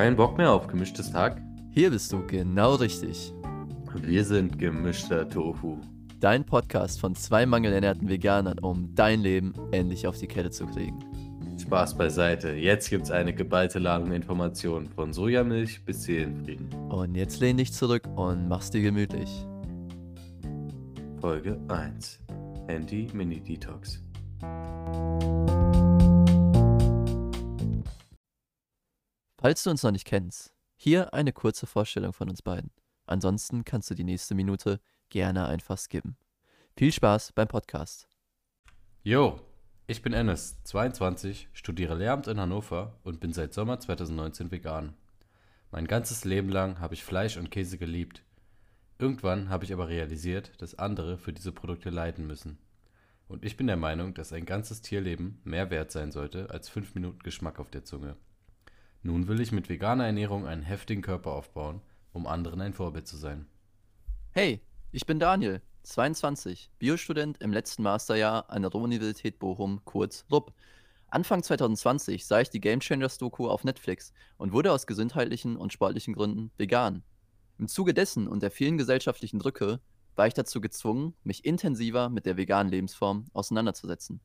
Kein Bock mehr auf gemischtes Tag? Hier bist du genau richtig. Wir sind gemischter Tofu. Dein Podcast von zwei mangelernährten Veganern, um dein Leben endlich auf die Kette zu kriegen. Spaß beiseite. Jetzt gibt's eine geballte Ladung Informationen von Sojamilch bis Seelenfrieden. Und jetzt lehn dich zurück und mach's dir gemütlich. Folge 1. Handy Mini Detox. Falls du uns noch nicht kennst, hier eine kurze Vorstellung von uns beiden. Ansonsten kannst du die nächste Minute gerne einfach skippen. Viel Spaß beim Podcast. Jo, ich bin Ennis, 22, studiere Lehramt in Hannover und bin seit Sommer 2019 vegan. Mein ganzes Leben lang habe ich Fleisch und Käse geliebt. Irgendwann habe ich aber realisiert, dass andere für diese Produkte leiden müssen. Und ich bin der Meinung, dass ein ganzes Tierleben mehr wert sein sollte als 5 Minuten Geschmack auf der Zunge. Nun will ich mit veganer Ernährung einen heftigen Körper aufbauen, um anderen ein Vorbild zu sein. Hey, ich bin Daniel, 22, Biostudent im letzten Masterjahr an der Ruhr-Universität Bochum, kurz RUB. Anfang 2020 sah ich die Game Changers Doku auf Netflix und wurde aus gesundheitlichen und sportlichen Gründen vegan. Im Zuge dessen und der vielen gesellschaftlichen Drücke war ich dazu gezwungen, mich intensiver mit der veganen Lebensform auseinanderzusetzen.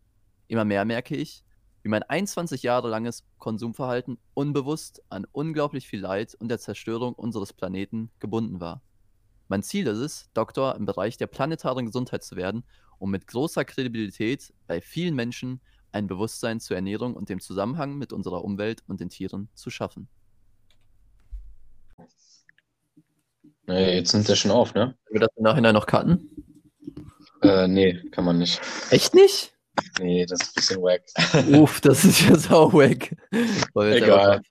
Immer mehr merke ich, wie mein 21 Jahre langes Konsumverhalten unbewusst an unglaublich viel Leid und der Zerstörung unseres Planeten gebunden war. Mein Ziel ist es, Doktor im Bereich der planetaren Gesundheit zu werden, um mit großer Kredibilität bei vielen Menschen ein Bewusstsein zur Ernährung und dem Zusammenhang mit unserer Umwelt und den Tieren zu schaffen. Nee, jetzt nimmt er schon auf, ne? Können wir das im Nachhinein noch cutten? Äh, nee, kann man nicht. Echt nicht? Nee, das ist ein bisschen wack. Uff, das ist ja sau wack. Egal.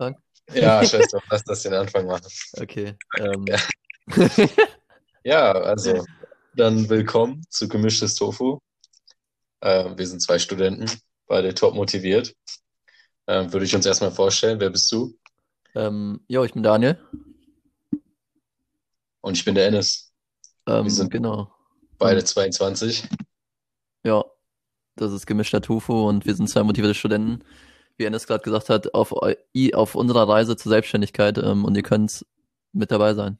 Ja, scheiß drauf, lass das den Anfang machen. Okay. Ähm, Ja. Ja, also dann willkommen zu Gemischtes Tofu. Äh, wir sind zwei Studenten, beide top motiviert. Ähm, würde ich uns erstmal vorstellen, wer bist du? ähm, jo, ich bin Daniel. Und ich bin der Ennis, Ähm, Wir sind- genau. beide 22. Ja, das ist gemischter Tofu und wir sind zwei motivierte Studenten, wie Ennis gerade gesagt hat, auf, auf unserer Reise zur Selbstständigkeit ähm, und ihr könnt mit dabei sein.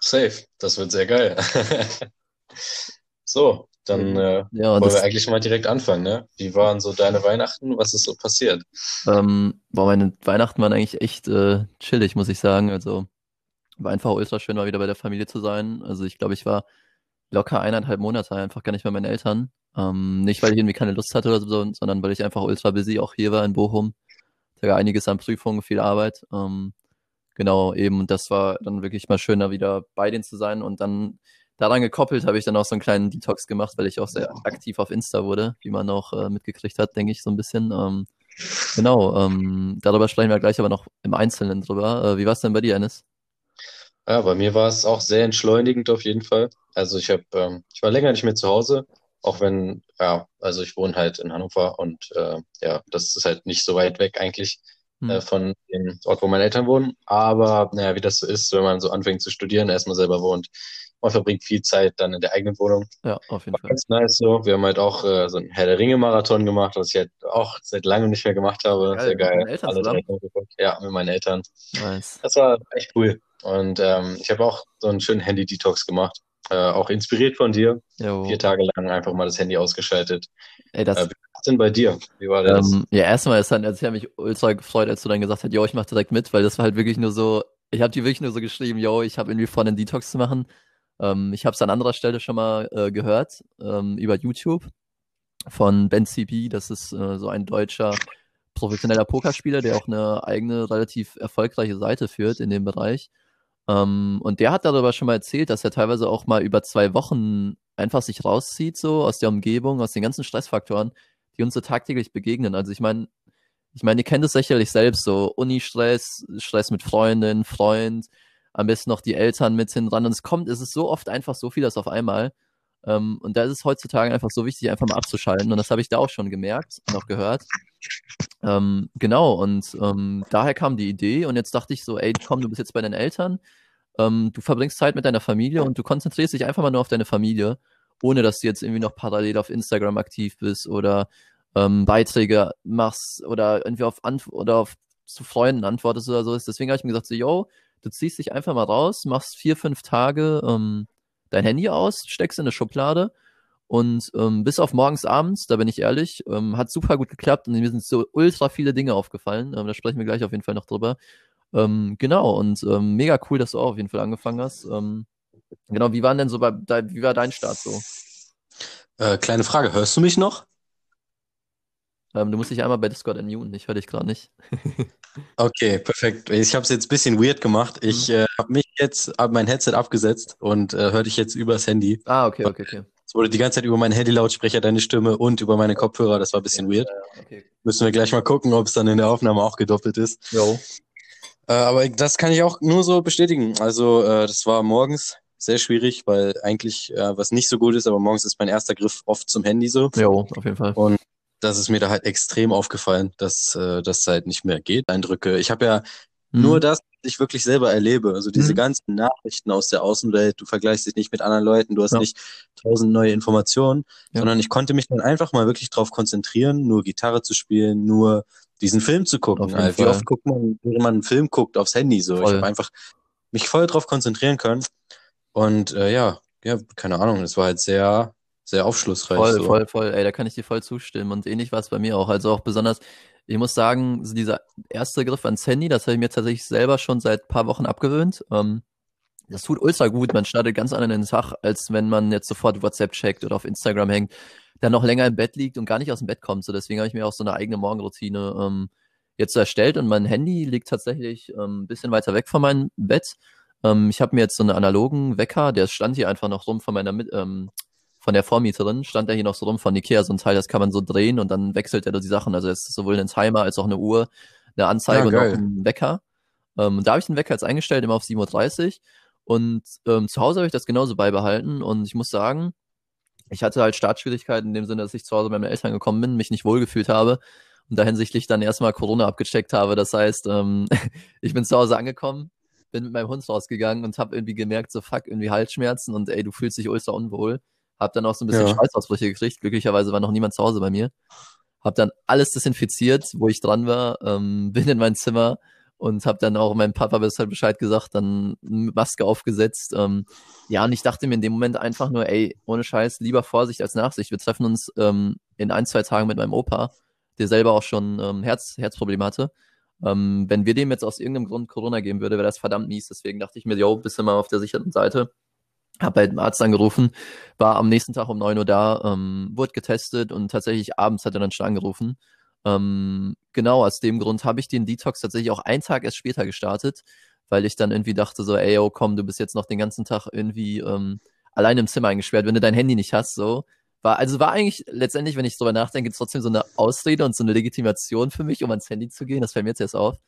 Safe, das wird sehr geil. So, dann äh, Ja, wollen wir eigentlich mal direkt anfangen, ne? Wie waren so deine Weihnachten? Was ist so passiert? ähm, war meine Weihnachten waren eigentlich echt äh, chillig, muss ich sagen. Also war einfach ultra schön, mal wieder bei der Familie zu sein. Also ich glaube, ich war locker eineinhalb Monate einfach gar nicht bei meinen Eltern. Ähm, nicht, weil ich irgendwie keine Lust hatte oder so, sondern weil ich einfach ultra busy auch hier war in Bochum. Da war einiges an Prüfungen, viel Arbeit. Ähm, genau, eben. Und das war dann wirklich mal schön, da wieder bei denen zu sein. Und dann daran gekoppelt habe ich dann auch so einen kleinen Detox gemacht, weil ich auch sehr aktiv auf Insta wurde, wie man auch äh, mitgekriegt hat, denke ich so ein bisschen. Ähm, genau, ähm, darüber sprechen wir gleich aber noch im Einzelnen drüber. Äh, wie war es denn bei dir, Ennis? Ja, bei mir war es auch sehr entschleunigend auf jeden Fall. Also ich habe, ähm, ich war länger nicht mehr zu Hause, auch wenn, ja, also ich wohne halt in Hannover und äh, ja, das ist halt nicht so weit weg eigentlich Hm. äh, von dem Ort, wo meine Eltern wohnen. Aber naja, wie das so ist, wenn man so anfängt zu studieren, erstmal selber wohnt, man verbringt viel Zeit dann in der eigenen Wohnung. Ja, auf jeden War Fall. ganz nice so. Wir haben halt auch äh, so einen Herr der Ringe-Marathon gemacht, was ich halt auch seit langem nicht mehr gemacht habe. Geil, Sehr mit geil. Eltern Alle drei. Ja, mit meinen Eltern. Nice. Das war echt cool. Und ähm, ich habe auch so einen schönen Handy-Detox gemacht. Äh, auch inspiriert von dir. Jo. Vier Tage lang einfach mal das Handy ausgeschaltet. Ey, das, Äh, wie war es denn bei dir? Wie war das? Ähm, ja, erstmal ist dann, also ich habe mich ultra gefreut, als du dann gesagt hast, yo, ich mach direkt mit, weil das war halt wirklich nur so, ich habe dir wirklich nur so geschrieben, yo, ich habe irgendwie vor, einen Detox zu machen. Ähm, ich habe es an anderer Stelle schon mal äh, gehört, ähm, über YouTube von Ben CB, das ist äh, so ein deutscher professioneller Pokerspieler, der auch eine eigene, relativ erfolgreiche Seite führt in dem Bereich. Ähm, und der hat darüber schon mal erzählt, dass er teilweise auch mal über zwei Wochen einfach sich rauszieht, so aus der Umgebung, aus den ganzen Stressfaktoren, die uns so tagtäglich begegnen. Also ich meine, ich meine, ihr kennt es sicherlich selbst, so Uni-Stress, Stress mit Freundin, Freund, am besten noch die Eltern mit hin dran. Und es kommt, es ist so oft einfach so vieles auf einmal. Ähm, und da ist es heutzutage einfach so wichtig, einfach mal abzuschalten. Und das habe ich da auch schon gemerkt und auch gehört. Ähm, genau, und ähm, daher kam die Idee. Und jetzt dachte ich so, ey, komm, du bist jetzt bei deinen Eltern. Ähm, du verbringst Zeit mit deiner Familie und du konzentrierst dich einfach mal nur auf deine Familie, ohne dass du jetzt irgendwie noch parallel auf Instagram aktiv bist oder ähm, Beiträge machst oder irgendwie auf Anf oder auf zu Freunden antwortest oder so. Deswegen habe ich mir gesagt, so, yo, du ziehst dich einfach mal raus, machst vier, fünf Tage ähm, dein Handy aus, steckst in eine Schublade und ähm, bis auf morgens, abends, da bin ich ehrlich, ähm, hat super gut geklappt und mir sind so ultra viele Dinge aufgefallen. Ähm, da sprechen wir gleich auf jeden Fall noch drüber. Ähm, genau, und ähm, mega cool, dass du auch auf jeden Fall angefangen hast. Ähm, genau, wie war denn so bei, wie war dein Start so? Äh, kleine Frage, hörst du mich noch? Ähm, du musst dich einmal bei Discord unmuten, ich höre dich gerade nicht. okay, perfekt. Ich habe es jetzt ein bisschen weird gemacht. Ich mhm. äh, habe mich jetzt, hab mein Headset abgesetzt und äh, höre dich jetzt übers Handy. Ah, okay, okay, okay. Es wurde die ganze Zeit über meinen Handy-Lautsprecher deine Stimme und über meine Kopfhörer. Das war ein bisschen weird. Okay. Müssen wir gleich mal gucken, ob es dann in der Aufnahme auch gedoppelt ist. Jo. Äh, aber das kann ich auch nur so bestätigen. Also äh, das war morgens sehr schwierig, weil eigentlich äh, was nicht so gut ist, aber morgens ist mein erster Griff oft zum Handy so. Jo, auf jeden Fall. Und das ist mir da halt extrem aufgefallen, dass äh, das halt nicht mehr geht. Eindrücke. Ich habe ja mhm. nur das, was ich wirklich selber erlebe. Also diese mhm. ganzen Nachrichten aus der Außenwelt. Du vergleichst dich nicht mit anderen Leuten. Du hast ja. nicht tausend neue Informationen, ja. sondern ich konnte mich dann einfach mal wirklich darauf konzentrieren, nur Gitarre zu spielen, nur diesen Film zu gucken. Also, wie oft guckt man, wenn man einen Film guckt, aufs Handy so. Voll. Ich habe einfach mich voll darauf konzentrieren können. Und äh, ja, ja, keine Ahnung, es war halt sehr sehr aufschlussreich. Voll, so. voll, voll. Ey, da kann ich dir voll zustimmen. Und ähnlich war es bei mir auch. Also auch besonders, ich muss sagen, so dieser erste Griff ans Handy, das habe ich mir tatsächlich selber schon seit paar Wochen abgewöhnt. Ähm, das tut ultra gut. Man startet ganz anders in den Tag, als wenn man jetzt sofort WhatsApp checkt oder auf Instagram hängt, dann noch länger im Bett liegt und gar nicht aus dem Bett kommt. So deswegen habe ich mir auch so eine eigene Morgenroutine ähm, jetzt erstellt und mein Handy liegt tatsächlich ähm, ein bisschen weiter weg von meinem Bett. Ähm, ich habe mir jetzt so einen analogen Wecker, der stand hier einfach noch rum von meiner ähm, von der Vormieterin, stand da hier noch so rum von Ikea, so ein Teil, das kann man so drehen und dann wechselt er da die Sachen. Also es ist sowohl ein Timer als auch eine Uhr, eine Anzeige ja, und auch ein Wecker. Ähm, da habe ich den Wecker jetzt eingestellt, immer auf 7.30 Uhr. Und ähm, zu Hause habe ich das genauso beibehalten. Und ich muss sagen, ich hatte halt Startschwierigkeiten in dem Sinne, dass ich zu Hause bei meinen Eltern gekommen bin, mich nicht wohlgefühlt habe und da hinsichtlich dann erstmal Corona abgecheckt habe. Das heißt, ähm, ich bin zu Hause angekommen, bin mit meinem Hund rausgegangen und habe irgendwie gemerkt, so fuck, irgendwie Halsschmerzen und ey, du fühlst dich ultra unwohl. Hab dann auch so ein bisschen ja. Schweißausbrüche gekriegt. Glücklicherweise war noch niemand zu Hause bei mir. Hab dann alles desinfiziert, wo ich dran war, ähm, bin in mein Zimmer und hab dann auch meinem Papa halt Bescheid gesagt, dann Maske aufgesetzt. Ähm, ja, und ich dachte mir in dem Moment einfach nur, ey, ohne Scheiß, lieber Vorsicht als Nachsicht. Wir treffen uns ähm, in ein, zwei Tagen mit meinem Opa, der selber auch schon ähm, Herz, Herzprobleme hatte. Ähm, wenn wir dem jetzt aus irgendeinem Grund Corona geben würde, wäre das verdammt mies. Deswegen dachte ich mir, yo, bist du mal auf der sicheren Seite. Hab bei dem Arzt angerufen, war am nächsten Tag um neun Uhr da, ähm, wurde getestet und tatsächlich abends hat er dann schon angerufen. Ähm, genau, aus dem Grund habe ich den Detox tatsächlich auch einen Tag erst später gestartet, weil ich dann irgendwie dachte so, ey, oh komm, du bist jetzt noch den ganzen Tag irgendwie ähm, allein im Zimmer eingesperrt, wenn du dein Handy nicht hast, so. War, also war eigentlich letztendlich, wenn ich drüber nachdenke, trotzdem so eine Ausrede und so eine Legitimation für mich, um ans Handy zu gehen. Das fällt mir jetzt erst auf.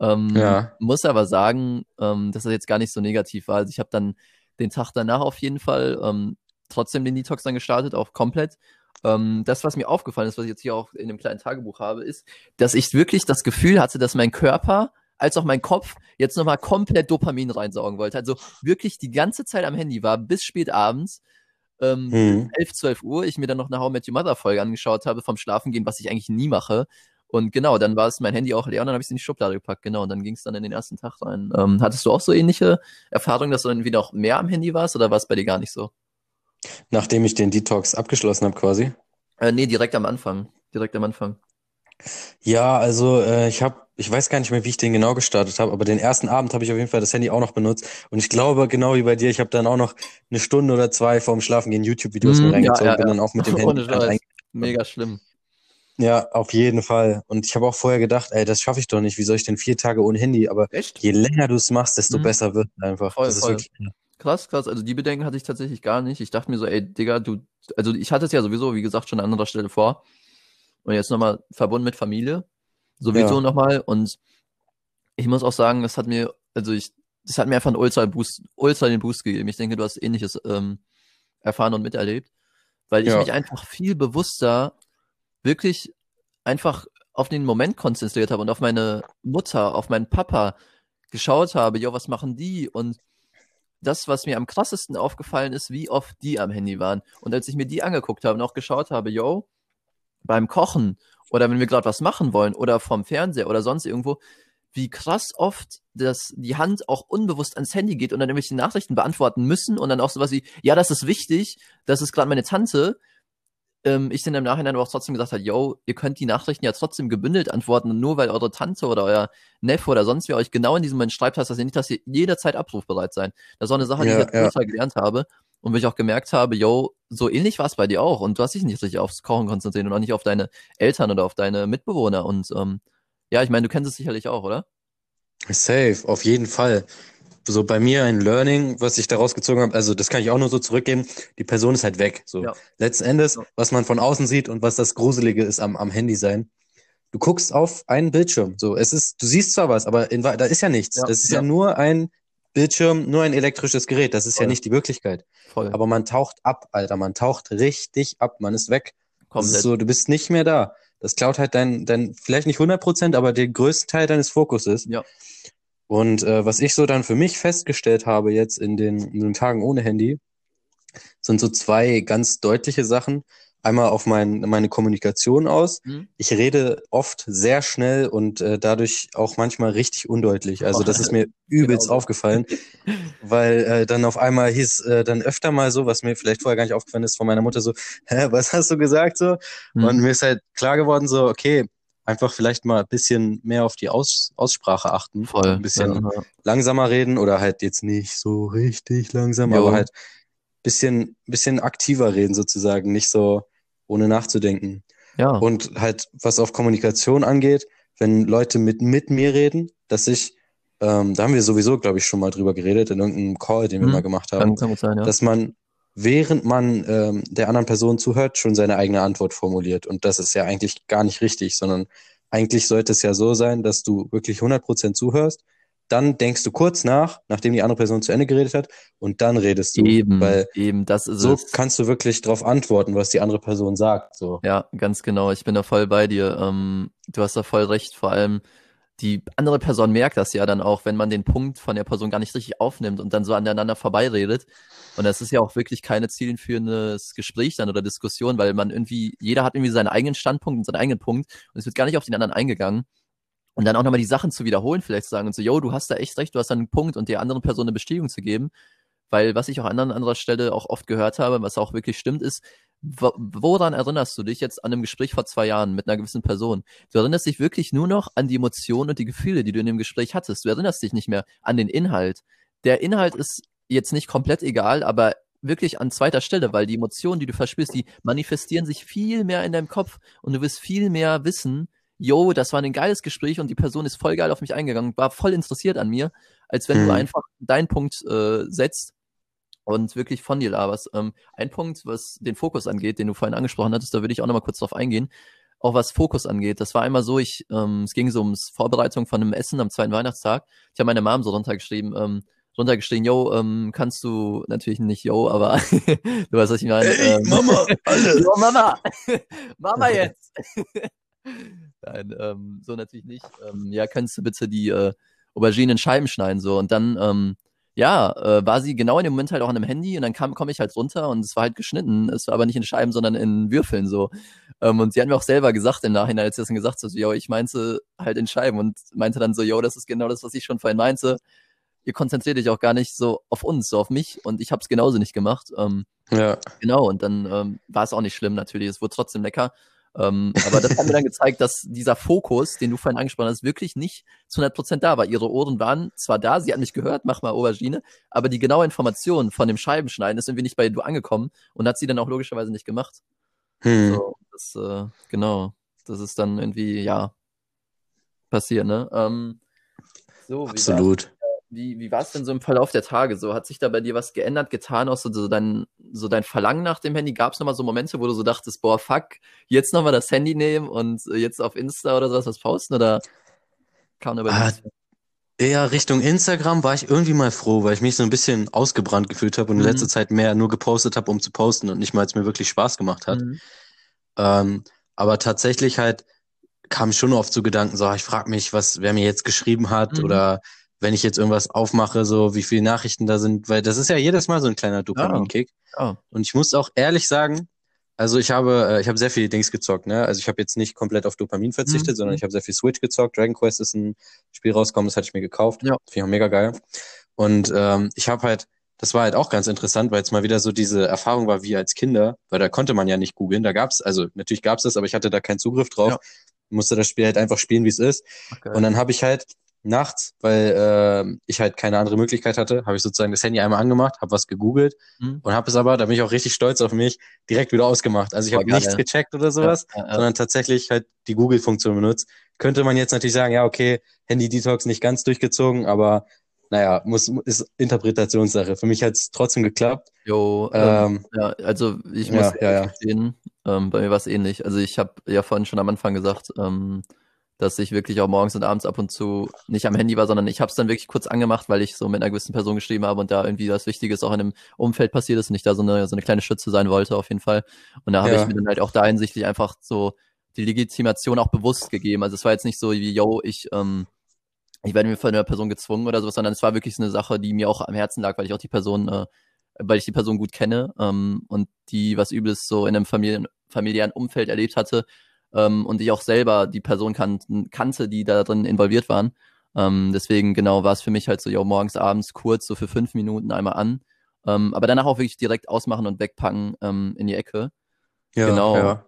Ähm, ja. Muss aber sagen, ähm, dass das jetzt gar nicht so negativ war. Also ich habe dann den Tag danach auf jeden Fall ähm, trotzdem den Detox dann gestartet, auch komplett. Ähm, das, was mir aufgefallen ist, was ich jetzt hier auch in dem kleinen Tagebuch habe, ist, dass ich wirklich das Gefühl hatte, dass mein Körper als auch mein Kopf jetzt nochmal komplett Dopamin reinsaugen wollte. Also wirklich die ganze Zeit am Handy war, bis spät abends. Ähm, hm. 11, 12 Uhr, ich mir dann noch eine How Met Your Mother Folge angeschaut habe vom Schlafengehen, was ich eigentlich nie mache. Und genau, dann war es mein Handy auch leer und dann habe ich es in die Schublade gepackt. Genau, und dann ging es dann in den ersten Tag rein. Ähm, hattest du auch so ähnliche Erfahrungen, dass du dann wieder auch mehr am Handy warst oder war es bei dir gar nicht so? Nachdem ich den Detox abgeschlossen habe quasi? Äh, nee, direkt am Anfang. Direkt am Anfang. Ja, also äh, ich habe, ich weiß gar nicht mehr, wie ich den genau gestartet habe, aber den ersten Abend habe ich auf jeden Fall das Handy auch noch benutzt. Und ich glaube, genau wie bei dir, ich habe dann auch noch eine Stunde oder zwei vorm Schlafen gehen YouTube-Videos mm, mir reingezogen, ja, ja, bin ja. dann auch mit dem Handy. Mega schlimm. Ja, auf jeden Fall. Und ich habe auch vorher gedacht, ey, das schaffe ich doch nicht. Wie soll ich denn vier Tage ohne Handy? Aber Echt? je länger du es machst, desto mhm. besser wird einfach. Voll, das voll. ist wirklich. Krass, krass. Also die Bedenken hatte ich tatsächlich gar nicht. Ich dachte mir so, ey, Digga, du, also ich hatte es ja sowieso, wie gesagt, schon an anderer Stelle vor. Und jetzt nochmal verbunden mit Familie. Sowieso ja. nochmal. Und ich muss auch sagen, es hat mir, also ich, das hat mir einfach einen Ultra Boost, Ultra den Boost gegeben. Ich denke, du hast ähnliches ähm, erfahren und miterlebt. Weil ich ja. mich einfach viel bewusster wirklich einfach auf den Moment konzentriert habe und auf meine Mutter, auf meinen Papa geschaut habe, jo, was machen die? Und das, was mir am krassesten aufgefallen ist, wie oft die am Handy waren. Und als ich mir die angeguckt habe und auch geschaut habe, yo, beim Kochen oder wenn wir gerade was machen wollen oder vom Fernseher oder sonst irgendwo, wie krass oft dass die Hand auch unbewusst ans Handy geht und dann irgendwelche Nachrichten beantworten müssen und dann auch sowas wie, ja, das ist wichtig, das ist gerade meine Tante. Ähm, ich dann im Nachhinein aber auch trotzdem gesagt hat, yo, ihr könnt die Nachrichten ja trotzdem gebündelt antworten und nur weil eure Tante oder euer Neffe oder sonst wer euch genau in diesem Moment schreibt, heißt das ja nicht, dass ihr jederzeit abrufbereit sein. Das ist auch eine Sache, die Ja, ich jetzt ja. total gelernt habe und wo ich auch gemerkt habe, yo, so ähnlich war es bei dir auch und du hast dich nicht richtig aufs Kochen konzentriert und auch nicht auf deine Eltern oder auf deine Mitbewohner und ähm, ja, ich meine, du kennst es sicherlich auch, oder? Safe, auf jeden Fall. So bei mir ein Learning, was ich daraus gezogen habe, also das kann ich auch nur so zurückgeben, die Person ist halt weg. So Ja. letzten Endes, Ja. was man von außen sieht und was das Gruselige ist am, am Handy sein. Du guckst auf einen Bildschirm. So, es ist, du siehst zwar was, aber in, da ist ja nichts. Ja, Das ist ja. ja. nur ein Bildschirm, nur ein elektrisches Gerät. Das ist ja Voll. nicht die Wirklichkeit. Voll. Aber man taucht ab, Alter. Man taucht richtig ab. Man ist weg. Das komplett. ist so, du bist nicht mehr da. Das klaut halt dein, dein, vielleicht nicht 100 Prozent, aber den größten Teil deines Fokuses. Ja. Und äh, was ich so dann für mich festgestellt habe jetzt in den, in den Tagen ohne Handy, sind so zwei ganz deutliche Sachen. Einmal auf mein, meine Kommunikation aus. Mhm. Ich rede oft sehr schnell und äh, dadurch auch manchmal richtig undeutlich. Also das ist mir übelst Genau aufgefallen, weil äh, dann auf einmal hieß äh, dann öfter mal so, was mir vielleicht vorher gar nicht aufgefallen ist, von meiner Mutter so, hä, was hast du gesagt so? Mhm. Und mir ist halt klar geworden so, okay, einfach vielleicht mal ein bisschen mehr auf die Aus Aussprache achten, Voll. ein bisschen Ja, langsamer reden oder halt jetzt nicht so richtig langsam, Jo. aber halt bisschen bisschen aktiver reden sozusagen, nicht so ohne nachzudenken. ja. Und halt, was auf Kommunikation angeht, wenn Leute mit, mit mir reden, dass ich, ähm, da haben wir sowieso, glaube ich, schon mal drüber geredet, in irgendeinem Call, den wir Mhm. mal gemacht haben, sein, ja. dass man, während man ähm, der anderen Person zuhört, schon seine eigene Antwort formuliert. Und das ist ja eigentlich gar nicht richtig, sondern eigentlich sollte es ja so sein, dass du wirklich 100% zuhörst, dann denkst du kurz nach, nachdem die andere Person zu Ende geredet hat, und dann redest du. eben, Weil eben, das ist so es. kannst du wirklich darauf antworten, was die andere Person sagt. So. Ja, ganz genau. Ich bin da voll bei dir. Ähm, du hast da voll recht. Vor allem die andere Person merkt das ja dann auch, wenn man den Punkt von der Person gar nicht richtig aufnimmt und dann so aneinander vorbeiredet. Und das ist ja auch wirklich keine zielführendes Gespräch dann oder Diskussion, weil man irgendwie, jeder hat irgendwie seinen eigenen Standpunkt und seinen eigenen Punkt und es wird gar nicht auf den anderen eingegangen. Und dann auch nochmal die Sachen zu wiederholen, vielleicht zu sagen und so, yo, du hast da echt recht, du hast da einen Punkt und der anderen Person eine Bestätigung zu geben. Weil was ich auch an anderer Stelle auch oft gehört habe, was auch wirklich stimmt, ist, woran erinnerst du dich jetzt an einem Gespräch vor zwei Jahren mit einer gewissen Person? Du erinnerst dich wirklich nur noch an die Emotionen und die Gefühle, die du in dem Gespräch hattest. Du erinnerst dich nicht mehr an den Inhalt. Der Inhalt ist jetzt nicht komplett egal, aber wirklich an zweiter Stelle, weil die Emotionen, die du verspürst, die manifestieren sich viel mehr in deinem Kopf und du wirst viel mehr wissen, yo, das war ein geiles Gespräch und die Person ist voll geil auf mich eingegangen, war voll interessiert an mir, als wenn Mhm. du einfach deinen Punkt äh, setzt und wirklich von dir laberst. Ähm, ein Punkt, was den Fokus angeht, den du vorhin angesprochen hattest, da würde ich auch nochmal kurz drauf eingehen. Auch was Fokus angeht. Das war einmal so, ich, ähm, es ging so ums Vorbereitung von einem Essen am zweiten Weihnachtstag. Ich habe meine Mom so runtergeschrieben, ähm, runtergeschrieben, yo, ähm, kannst du, natürlich nicht yo, aber du weißt, was ich meine. Ey, ähm, Mama, alle! Jo, Mama! Mama jetzt! Nein, ähm, so natürlich nicht. Ähm, ja, kannst du bitte die äh, Auberginen in Scheiben schneiden, so. Und dann, ähm, ja, äh, war sie genau in dem Moment halt auch an dem Handy und dann kam, komme ich halt runter und es war halt geschnitten. Es war aber nicht in Scheiben, sondern in Würfeln, so. Ähm, und sie hat mir auch selber gesagt im Nachhinein, als sie das dann gesagt hat, so, yo, ich meinte halt in Scheiben und meinte dann so, yo, das ist genau das, was ich schon vorhin meinte. Ihr konzentriert dich auch gar nicht so auf uns, so auf mich und ich habe es genauso nicht gemacht. Ähm, Ja, Genau, und dann ähm, war es auch nicht schlimm natürlich, es wurde trotzdem lecker. Ähm, aber das hat mir dann gezeigt, dass dieser Fokus, den du vorhin angesprochen hast, wirklich nicht zu 100% da war. Ihre Ohren waren zwar da, sie hat mich gehört, mach mal Aubergine, aber die genaue Information von dem Scheibenschneiden ist irgendwie nicht bei du angekommen und hat sie dann auch logischerweise nicht gemacht. hm. So, das, äh, genau, das ist dann irgendwie, ja, passiert, ne? Ähm, so, absolut. Wie, wie war es denn so im Verlauf der Tage? So, hat sich da bei dir was geändert, getan, auch so, so dein, so dein Verlangen nach dem Handy? Gab es nochmal so Momente, wo du so dachtest, boah, fuck, jetzt nochmal das Handy nehmen und äh, jetzt auf Insta oder sowas was posten? Oder kam da bei dir Ah? Eher Richtung Instagram war ich irgendwie mal froh, weil ich mich so ein bisschen ausgebrannt gefühlt habe und in Mhm. letzter Zeit mehr nur gepostet habe, um zu posten und nicht mal, es mir wirklich Spaß gemacht hat. Mhm. Ähm, aber tatsächlich halt kam schon oft so Gedanken, so, ich frage mich, was, wer mir jetzt geschrieben hat Mhm. oder wenn ich jetzt irgendwas aufmache, so wie viele Nachrichten da sind, weil das ist ja jedes Mal so ein kleiner Dopaminkick. Ja. Und ich muss auch ehrlich sagen, Also ich habe, äh, ich habe sehr viele Dings gezockt, ne? Also ich habe jetzt nicht komplett auf Dopamin verzichtet, Mhm. sondern ich habe sehr viel Switch gezockt. Dragon Quest ist ein Spiel rausgekommen, das hatte ich mir gekauft. Ja. Finde ich auch mega geil. Und ähm, ich habe halt, das war halt auch ganz interessant, weil jetzt mal wieder so diese Erfahrung war wie als Kinder, weil da konnte man ja nicht googeln. Da gab's, also natürlich gab's das, aber ich hatte da keinen Zugriff drauf. Ja. Musste das Spiel halt einfach spielen, wie es ist. Okay. Und dann habe ich halt nachts, weil äh, ich halt keine andere Möglichkeit hatte, habe ich sozusagen das Handy einmal angemacht, habe was gegoogelt Mhm. und habe es aber, da bin ich auch richtig stolz auf mich, direkt wieder ausgemacht. Also ich habe nichts gecheckt oder sowas, Ja, ja, ja. sondern tatsächlich halt die Google-Funktion benutzt. Könnte man jetzt natürlich sagen, ja, okay, Handy-Detox nicht ganz durchgezogen, aber naja, muss, ist Interpretationssache. Für mich hat es trotzdem geklappt. Jo, ähm, Ähm, ja, also ich ja, muss ja, ja. gestehen, ähm, bei mir war es ähnlich. Also ich habe ja vorhin schon am Anfang gesagt, ähm, dass ich wirklich auch morgens und abends ab und zu nicht am Handy war, sondern ich habe es dann wirklich kurz angemacht, weil ich so mit einer gewissen Person geschrieben habe und da irgendwie was Wichtiges auch in einem Umfeld passiert ist und ich da so eine, so eine kleine Schütze sein wollte auf jeden Fall. Und da habe Ja. ich mir dann halt auch da hinsichtlich einfach so die Legitimation auch bewusst gegeben. Also es war jetzt nicht so wie, yo, ich, ähm, ich werde mir von einer Person gezwungen oder sowas, sondern es war wirklich so eine Sache, die mir auch am Herzen lag, weil ich auch die Person, äh, weil ich die Person gut kenne ähm, und die was Übles so in einem Familien, familiären Umfeld erlebt hatte ähm, und ich auch selber die Person kan kannte, die da drin involviert waren. Ähm, deswegen genau war es für mich halt so, ja, morgens, abends kurz, so für fünf Minuten einmal an. Ähm, aber danach auch wirklich direkt ausmachen und wegpacken ähm, in die Ecke. ja, genau. Ja.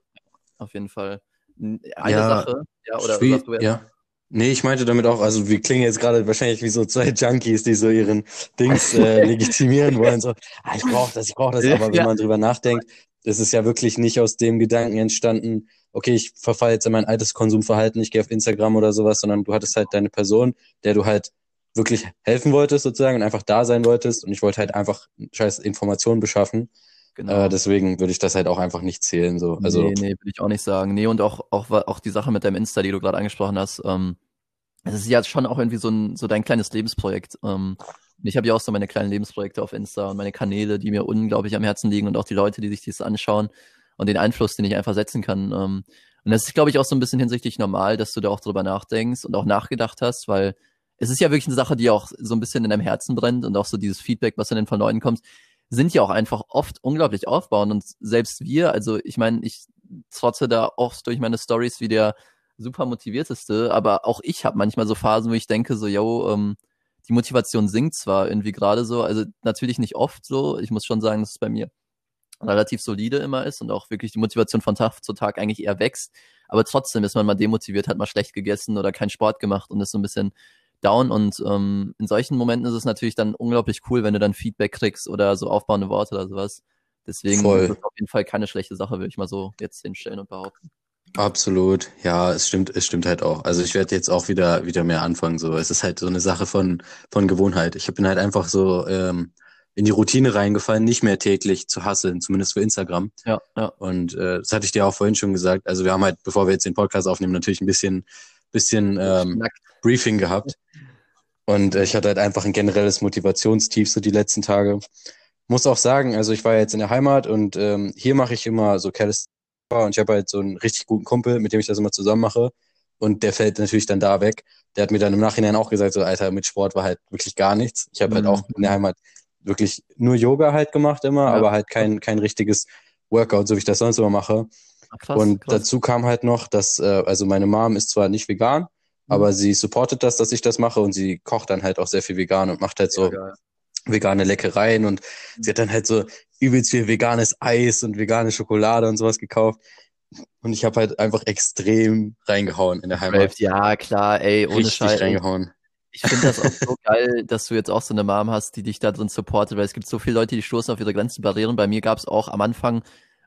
Auf jeden Fall. Eine Ja, Sache, ja, oder sagst du jetzt? ja. Nee, ich meinte damit auch, also wir klingen jetzt gerade wahrscheinlich wie so zwei Junkies, die so ihren Dings äh, legitimieren wollen. So, ah, ich brauche das, ich brauche das. Aber wenn man drüber nachdenkt, ist es ja wirklich nicht aus dem Gedanken entstanden, okay, ich verfalle jetzt in mein altes Konsumverhalten, ich gehe auf Instagram oder sowas, sondern du hattest halt deine Person, der du halt wirklich helfen wolltest sozusagen und einfach da sein wolltest und ich wollte halt einfach scheiß Informationen beschaffen. Genau. Äh, deswegen würde ich das halt auch einfach nicht zählen. So. Also nee, nee, will ich auch nicht sagen. Nee, und auch, auch, auch die Sache mit deinem Insta, die du gerade angesprochen hast, ähm, es ist ja schon auch irgendwie so ein, so dein kleines Lebensprojekt. Ähm, ich habe ja auch so meine kleinen Lebensprojekte auf Insta und meine Kanäle, die mir unglaublich am Herzen liegen und auch die Leute, die sich das anschauen und den Einfluss, den ich einfach setzen kann. Ähm, und das ist, glaube ich, auch so ein bisschen hinsichtlich normal, dass du da auch drüber nachdenkst und auch nachgedacht hast, weil es ist ja wirklich eine Sache, die auch so ein bisschen in deinem Herzen brennt und auch so dieses Feedback, was dann von Leuten kommt, sind ja auch einfach oft unglaublich aufbauend und selbst wir, also ich meine, ich trotze da oft durch meine Stories wie der super motivierteste, aber auch ich habe manchmal so Phasen, wo ich denke so, yo, ähm, die Motivation sinkt zwar irgendwie gerade so, also natürlich nicht oft so, ich muss schon sagen, dass es bei mir relativ solide immer ist und auch wirklich die Motivation von Tag zu Tag eigentlich eher wächst, aber trotzdem ist man mal demotiviert, hat mal schlecht gegessen oder keinen Sport gemacht und ist so ein bisschen down und ähm, in solchen Momenten ist es natürlich dann unglaublich cool, wenn du dann Feedback kriegst oder so aufbauende Worte oder sowas. Deswegen Voll. ist es auf jeden Fall keine schlechte Sache, würde ich mal so jetzt hinstellen und behaupten. Absolut, ja, es stimmt, es stimmt halt auch. Also ich werde jetzt auch wieder wieder mehr anfangen. So, es ist halt so eine Sache von von Gewohnheit. Ich bin halt einfach so ähm, in die Routine reingefallen, nicht mehr täglich zu hasseln, zumindest für Instagram. Ja, ja. Und äh, das hatte ich dir auch vorhin schon gesagt. Also wir haben halt, bevor wir jetzt den Podcast aufnehmen, natürlich ein bisschen bisschen ähm. Briefing gehabt. Und äh, ich hatte halt einfach ein generelles Motivationstief so die letzten Tage. Muss auch sagen, also ich war jetzt in der Heimat und ähm, hier mache ich immer so Calisthenics und ich habe halt so einen richtig guten Kumpel, mit dem ich das immer zusammen mache. Und der fällt natürlich dann da weg. Der hat mir dann im Nachhinein auch gesagt, so Alter, mit Sport war halt wirklich gar nichts. Ich habe halt Mhm. auch in der Heimat wirklich nur Yoga halt gemacht immer, Ja. aber halt kein, kein richtiges Workout, so wie ich das sonst immer mache. Ach, krass, und krass. dazu kam halt noch, dass, äh, also meine Mom ist zwar nicht vegan, Mhm. aber sie supportet das, dass ich das mache und sie kocht dann halt auch sehr viel vegan und macht halt so Ja. Vegane Leckereien und Mhm. sie hat dann halt so übelst viel veganes Eis und vegane Schokolade und sowas gekauft. Und ich habe halt einfach extrem reingehauen in der Heimat. Ja, klar, ey, ohne Richtig Scheiß. reingehauen. Ich finde das auch so geil, dass du jetzt auch so eine Mom hast, die dich da drin supportet, weil es gibt so viele Leute, die stoßen auf ihre Grenzen, Barrieren. Bei mir gab es auch am Anfang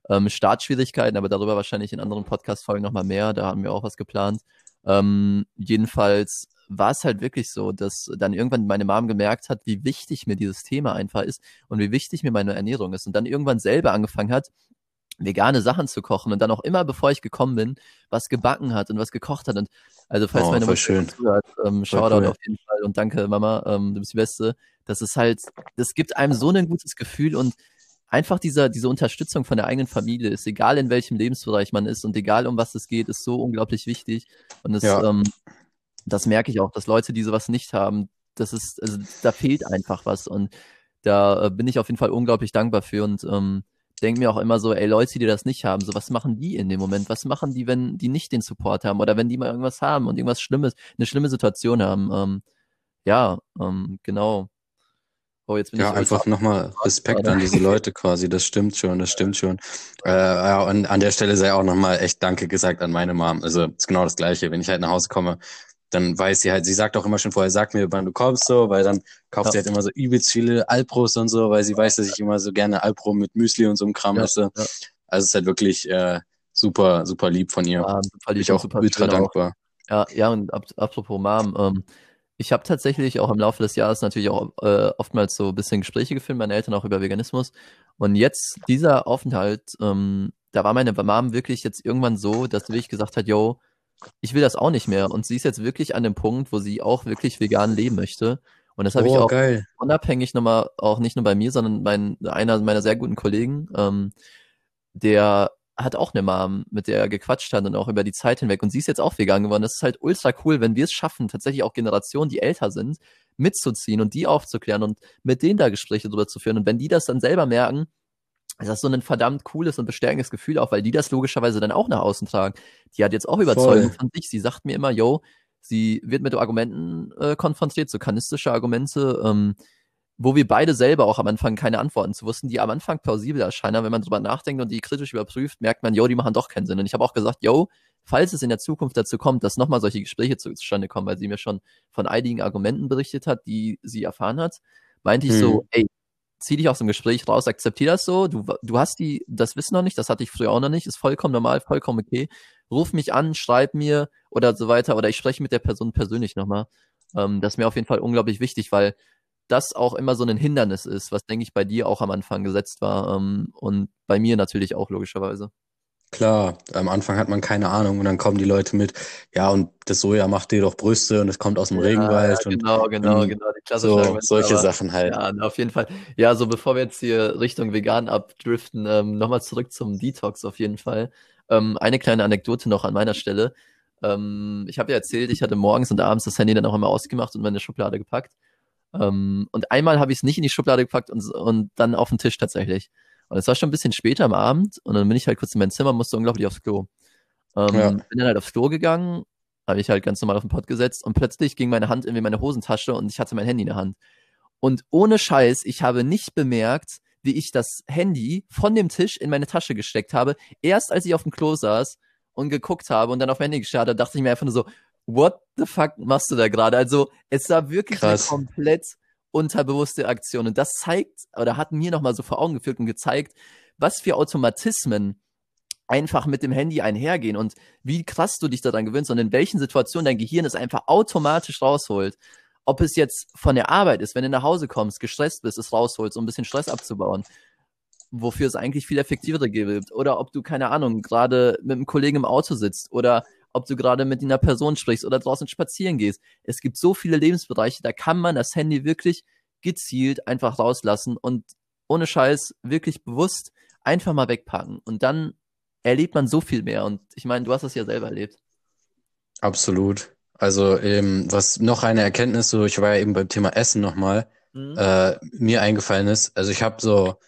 ähm, Startschwierigkeiten, aber darüber wahrscheinlich in anderen Podcast-Folgen nochmal mehr. Da haben wir auch was geplant. Ähm, jedenfalls war es halt wirklich so, dass dann irgendwann meine Mom gemerkt hat, wie wichtig mir dieses Thema einfach ist und wie wichtig mir meine Ernährung ist und dann irgendwann selber angefangen hat, vegane Sachen zu kochen und dann auch immer, bevor ich gekommen bin, was gebacken hat und was gekocht hat. Und also falls Oh, meine Mutter schön. zuhört, ähm, Shoutout cool. auf jeden Fall und danke Mama, ähm, du bist die Beste. Das ist halt, das gibt einem so ein gutes Gefühl und einfach dieser, diese Unterstützung von der eigenen Familie ist, egal in welchem Lebensbereich man ist und egal um was es geht, ist so unglaublich wichtig. Und es, Ja. ähm, das merke ich auch, dass Leute, die sowas nicht haben, das ist, also da fehlt einfach was und da äh, bin ich auf jeden Fall unglaublich dankbar für und ähm, denke mir auch immer so, ey, Leute, die das nicht haben, so was machen die in dem Moment? Was machen die, wenn die nicht den Support haben oder wenn die mal irgendwas haben und irgendwas Schlimmes, eine schlimme Situation haben? Ähm, ja, ähm, genau. Oh, jetzt bin ja, ich einfach nochmal Respekt an diese Leute quasi. Das stimmt schon, das stimmt schon. Äh, ja, und an der Stelle sei auch nochmal echt Danke gesagt an meine Mom. Also ist genau das Gleiche. Wenn ich halt nach Hause komme, dann weiß sie halt, sie sagt auch immer schon vorher, sag mir, wann du kommst, so, weil dann kauft ja. sie halt immer so übelst viele Alpros und so, weil sie weiß, dass ich immer so gerne Alpro mit Müsli und so einem Kram ja, esse. Ja. Also es ist halt wirklich äh, super, super lieb von ihr. Ja, super lieb, ich auch ultra dankbar. Auch. Ja, ja, und ab, apropos Mom, ähm, ich habe tatsächlich auch im Laufe des Jahres natürlich auch äh, oftmals so ein bisschen Gespräche geführt, meine Eltern auch über Veganismus. Und jetzt dieser Aufenthalt, ähm, da war meine Mom wirklich jetzt irgendwann so, dass sie wirklich gesagt hat, yo, ich will das auch nicht mehr. Und sie ist jetzt wirklich an dem Punkt, wo sie auch wirklich vegan leben möchte. Und das habe oh, ich auch geil. unabhängig nochmal, auch nicht nur bei mir, sondern mein, einer meiner sehr guten Kollegen, ähm, der hat auch eine Mom, mit der er gequatscht hat und auch über die Zeit hinweg. Und sie ist jetzt auch vegan geworden. Das ist halt ultra cool, wenn wir es schaffen, tatsächlich auch Generationen, die älter sind, mitzuziehen und die aufzuklären und mit denen da Gespräche drüber zu führen. Und wenn die das dann selber merken, ist das so ein verdammt cooles und bestärkendes Gefühl auch, weil die das logischerweise dann auch nach außen tragen. Die hat jetzt auch Überzeugung Voll. von sich. Sie sagt mir immer, yo, sie wird mit Argumenten äh, konfrontiert, so kanistische Argumente, ähm, wo wir beide selber auch am Anfang keine Antworten zu wussten, die am Anfang plausibel erscheinen. Wenn man drüber nachdenkt und die kritisch überprüft, merkt man, yo, die machen doch keinen Sinn. Und ich habe auch gesagt, yo, falls es in der Zukunft dazu kommt, dass nochmal solche Gespräche zustande kommen, weil sie mir schon von einigen Argumenten berichtet hat, die sie erfahren hat, meinte ich hm. so, ey, zieh dich aus dem Gespräch raus, akzeptier das so, du, du hast die, das Wissen noch nicht, das hatte ich früher auch noch nicht, ist vollkommen normal, vollkommen okay. Ruf mich an, schreib mir oder so weiter, oder ich spreche mit der Person persönlich nochmal. Ähm, das ist mir auf jeden Fall unglaublich wichtig, weil das auch immer so ein Hindernis ist, was, denke ich, bei dir auch am Anfang gesetzt war ähm, und bei mir natürlich auch logischerweise. Klar, am Anfang hat man keine Ahnung und dann kommen die Leute mit, ja, und das Soja macht dir doch Brüste und es kommt aus dem ja, Regenwald. Ja, genau, und, genau, genau. Die so, solche aber, Sachen halt. Ja, auf jeden Fall. Ja, so bevor wir jetzt hier Richtung vegan abdriften, ähm, nochmal zurück zum Detox auf jeden Fall. Ähm, eine kleine Anekdote noch an meiner Stelle. Ähm, ich habe ja erzählt, ich hatte morgens und abends das Handy dann auch immer ausgemacht und in meine Schublade gepackt. Ähm, und einmal habe ich es nicht in die Schublade gepackt und, und dann auf den Tisch tatsächlich. Und es war schon ein bisschen später am Abend und dann bin ich halt kurz in mein Zimmer, musste unglaublich aufs Klo. Ähm, ja. Bin dann halt aufs Klo gegangen, habe ich halt ganz normal auf den Pott gesetzt und plötzlich ging meine Hand in meine Hosentasche und ich hatte mein Handy in der Hand. Und ohne Scheiß, ich habe nicht bemerkt, wie ich das Handy von dem Tisch in meine Tasche gesteckt habe. Erst als ich auf dem Klo saß und geguckt habe und dann auf mein Handy geschaut habe, dachte ich mir einfach nur so, what the fuck machst du da gerade? Also es war wirklich komplett unterbewusste Aktion. Und das zeigt oder hat mir nochmal so vor Augen geführt und gezeigt, was für Automatismen einfach mit dem Handy einhergehen und wie krass du dich daran gewöhnst und in welchen Situationen dein Gehirn es einfach automatisch rausholt. Ob es jetzt von der Arbeit ist, wenn du nach Hause kommst, gestresst bist, es rausholst, um ein bisschen Stress abzubauen, wofür es eigentlich viel effektiver gibt. Oder ob du, keine Ahnung, gerade mit einem Kollegen im Auto sitzt oder ob du gerade mit einer Person sprichst oder draußen spazieren gehst. Es gibt so viele Lebensbereiche, da kann man das Handy wirklich gezielt einfach rauslassen und ohne Scheiß wirklich bewusst einfach mal wegpacken. Und dann erlebt man so viel mehr. Und ich meine, du hast das ja selber erlebt. Absolut. Also eben, was noch eine Erkenntnis, so ich war ja eben beim Thema Essen nochmal, mhm. äh, mir eingefallen ist. Also ich habe so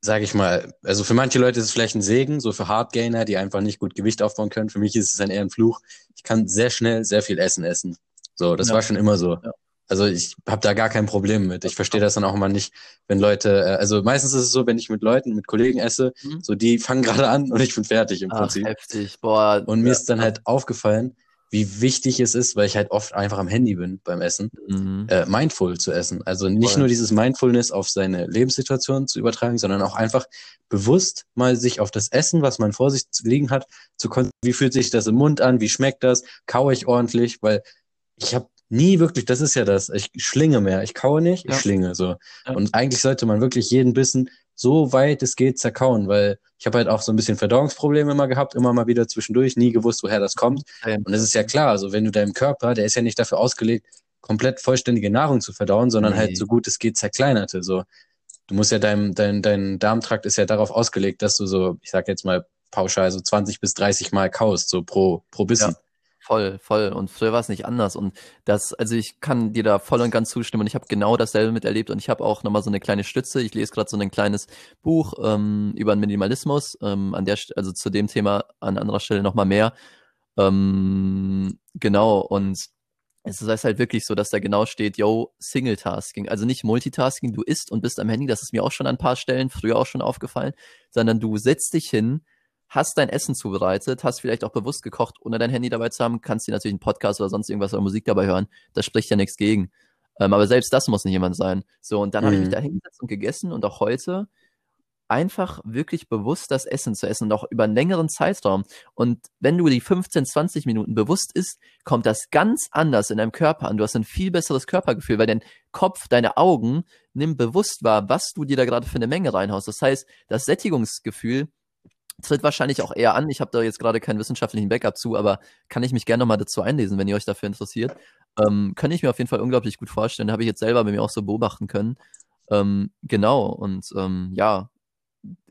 sage ich mal, also für manche Leute ist es vielleicht ein Segen, so für Hardgainer, die einfach nicht gut Gewicht aufbauen können. Für mich ist es dann eher ein Fluch. Ich kann sehr schnell sehr viel Essen essen. So, das ja. war schon immer so. Ja. Also ich habe da gar kein Problem mit. Ich verstehe das dann auch immer nicht, wenn Leute, äh, also meistens ist es so, wenn ich mit Leuten, mit Kollegen esse, mhm. so die fangen gerade an und ich bin fertig im Ach, Prinzip. Heftig, boah. Und mir ja. ist dann halt aufgefallen, wie wichtig es ist, weil ich halt oft einfach am Handy bin beim Essen, mhm. äh, mindful zu essen. Also nicht Voll. nur dieses Mindfulness auf seine Lebenssituation zu übertragen, sondern auch einfach bewusst mal sich auf das Essen, was man vor sich liegen hat, zu wie fühlt sich das im Mund an, wie schmeckt das, kaue ich ordentlich, weil ich habe nie wirklich, das ist ja das, ich schlinge mehr, ich kaue nicht, ich ja. schlinge so. Ja. Und eigentlich sollte man wirklich jeden Bissen so weit es geht zerkauen, weil ich habe halt auch so ein bisschen Verdauungsprobleme immer gehabt, immer mal wieder zwischendurch, nie gewusst, woher das kommt. Und es ist ja klar, also wenn du deinem Körper, der ist ja nicht dafür ausgelegt, komplett vollständige Nahrung zu verdauen, sondern halt nee. halt so gut es geht zerkleinerte. So, du musst ja dein, dein, dein Darmtrakt ist ja darauf ausgelegt, dass du so, ich sag jetzt mal pauschal so 20 bis 30 Mal kaust, so pro, pro Bissen. Ja. Voll, voll. Und früher war es nicht anders. Und das, also ich kann dir da voll und ganz zustimmen. Und ich habe genau dasselbe miterlebt. Und ich habe auch nochmal so eine kleine Stütze. Ich lese gerade so ein kleines Buch ähm, über den Minimalismus. Ähm, an der, also zu dem Thema an anderer Stelle nochmal mehr. Ähm, genau. Und es ist halt wirklich so, dass da genau steht, yo, Single-Tasking. Also nicht Multitasking, du isst und bist am Handy. Das ist mir auch schon an ein paar Stellen früher auch schon aufgefallen. Sondern du setzt dich hin, hast dein Essen zubereitet, hast vielleicht auch bewusst gekocht, ohne dein Handy dabei zu haben, kannst dir natürlich einen Podcast oder sonst irgendwas oder Musik dabei hören. Das spricht ja nichts gegen. Ähm, aber selbst das muss nicht jemand sein. So, und dann mhm. habe ich mich mhm. da hingesetzt und gegessen und auch heute einfach wirklich bewusst das Essen zu essen und auch über einen längeren Zeitraum. Und wenn du die 15, 20 Minuten bewusst isst, kommt das ganz anders in deinem Körper an. Du hast ein viel besseres Körpergefühl, weil dein Kopf, deine Augen nimm bewusst wahr, was du dir da gerade für eine Menge reinhaust. Das heißt, das Sättigungsgefühl tritt wahrscheinlich auch eher an. Ich habe da jetzt gerade keinen wissenschaftlichen Backup zu, aber kann ich mich gerne nochmal dazu einlesen, wenn ihr euch dafür interessiert. Ähm, kann ich mir auf jeden Fall unglaublich gut vorstellen. Habe ich jetzt selber bei mir auch so beobachten können. Ähm, genau, und ähm, ja.